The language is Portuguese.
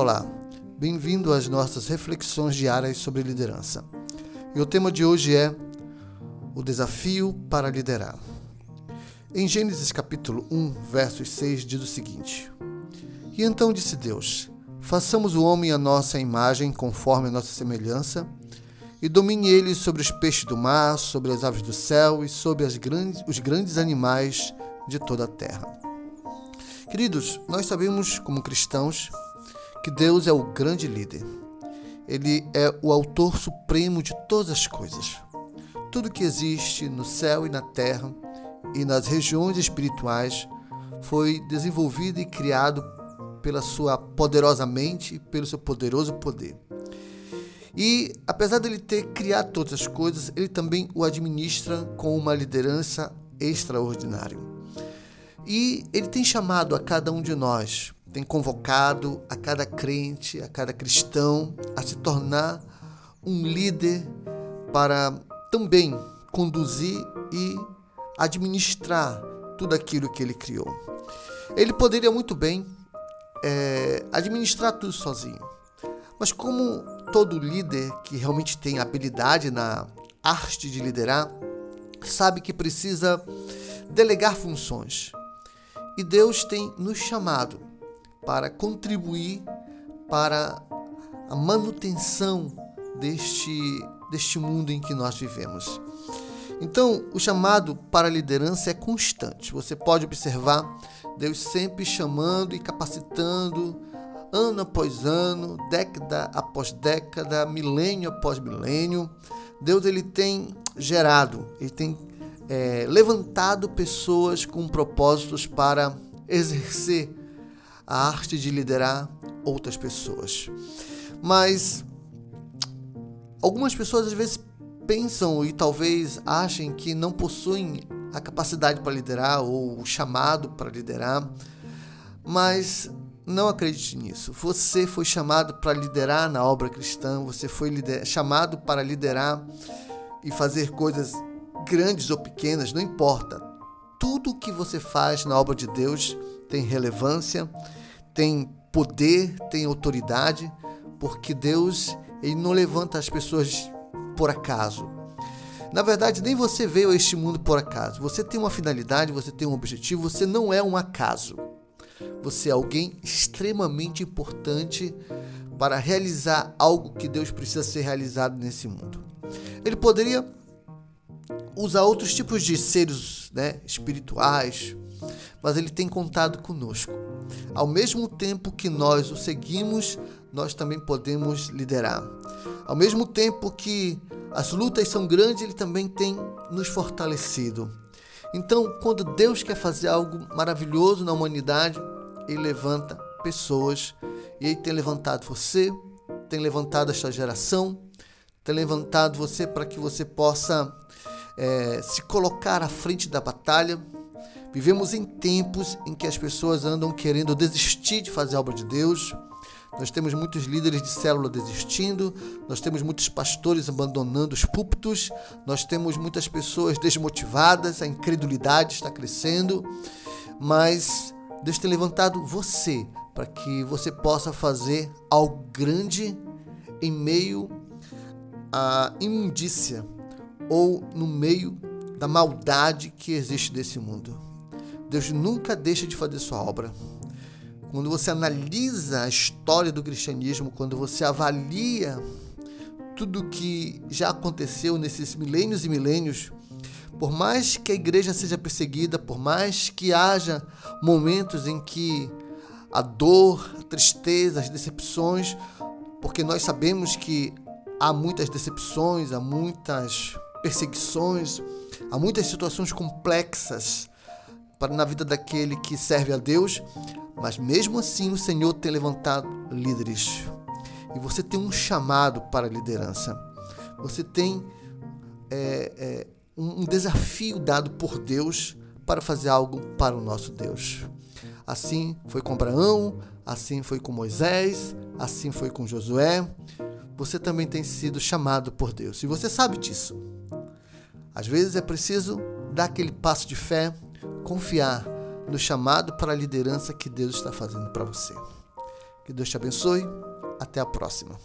Olá, bem-vindo às nossas reflexões diárias sobre liderança. E o tema de hoje é o desafio para liderar. Em Gênesis capítulo 1, versos 6 diz o seguinte: E então disse Deus: Façamos o homem a nossa imagem, conforme a nossa semelhança, e domine ele sobre os peixes do mar, sobre as aves do céu e sobre grandes, os grandes animais de toda a terra. Queridos, nós sabemos, como cristãos, que Deus é o grande líder. Ele é o autor supremo de todas as coisas. Tudo que existe no céu e na terra e nas regiões espirituais foi desenvolvido e criado pela sua poderosa mente e pelo seu poderoso poder. E apesar dele ter criado todas as coisas, ele também o administra com uma liderança extraordinária. E ele tem chamado a cada um de nós tem convocado a cada crente, a cada cristão a se tornar um líder para também conduzir e administrar tudo aquilo que ele criou. Ele poderia muito bem é, administrar tudo sozinho, mas como todo líder que realmente tem habilidade na arte de liderar, sabe que precisa delegar funções. E Deus tem nos chamado para contribuir para a manutenção deste, deste mundo em que nós vivemos. Então, o chamado para a liderança é constante. Você pode observar Deus sempre chamando e capacitando, ano após ano, década após década, milênio após milênio. Deus ele tem gerado, ele tem é, levantado pessoas com propósitos para exercer a arte de liderar outras pessoas. Mas algumas pessoas às vezes pensam e talvez achem que não possuem a capacidade para liderar ou o chamado para liderar, mas não acredite nisso. Você foi chamado para liderar na obra cristã, você foi chamado para liderar e fazer coisas grandes ou pequenas, não importa. Tudo que você faz na obra de Deus tem relevância tem poder, tem autoridade, porque Deus ele não levanta as pessoas por acaso. Na verdade, nem você veio a este mundo por acaso. Você tem uma finalidade, você tem um objetivo, você não é um acaso. Você é alguém extremamente importante para realizar algo que Deus precisa ser realizado nesse mundo. Ele poderia usar outros tipos de seres né, espirituais, mas ele tem contado conosco. Ao mesmo tempo que nós o seguimos, nós também podemos liderar. Ao mesmo tempo que as lutas são grandes, ele também tem nos fortalecido. Então, quando Deus quer fazer algo maravilhoso na humanidade, ele levanta pessoas e ele tem levantado você, tem levantado esta geração, tem levantado você para que você possa é, se colocar à frente da batalha, Vivemos em tempos em que as pessoas andam querendo desistir de fazer a obra de Deus. Nós temos muitos líderes de célula desistindo, nós temos muitos pastores abandonando os púlpitos, nós temos muitas pessoas desmotivadas, a incredulidade está crescendo, mas Deus tem levantado você para que você possa fazer algo grande em meio à imundícia ou no meio da maldade que existe nesse mundo. Deus nunca deixa de fazer sua obra. Quando você analisa a história do cristianismo, quando você avalia tudo que já aconteceu nesses milênios e milênios, por mais que a igreja seja perseguida, por mais que haja momentos em que a dor, a tristeza, as decepções, porque nós sabemos que há muitas decepções, há muitas perseguições, há muitas situações complexas para na vida daquele que serve a Deus, mas mesmo assim o Senhor tem levantado líderes. E você tem um chamado para a liderança. Você tem é, é, um desafio dado por Deus para fazer algo para o nosso Deus. Assim foi com Abraão, assim foi com Moisés, assim foi com Josué. Você também tem sido chamado por Deus. E você sabe disso. Às vezes é preciso dar aquele passo de fé, confiar no chamado para a liderança que Deus está fazendo para você. Que Deus te abençoe. Até a próxima.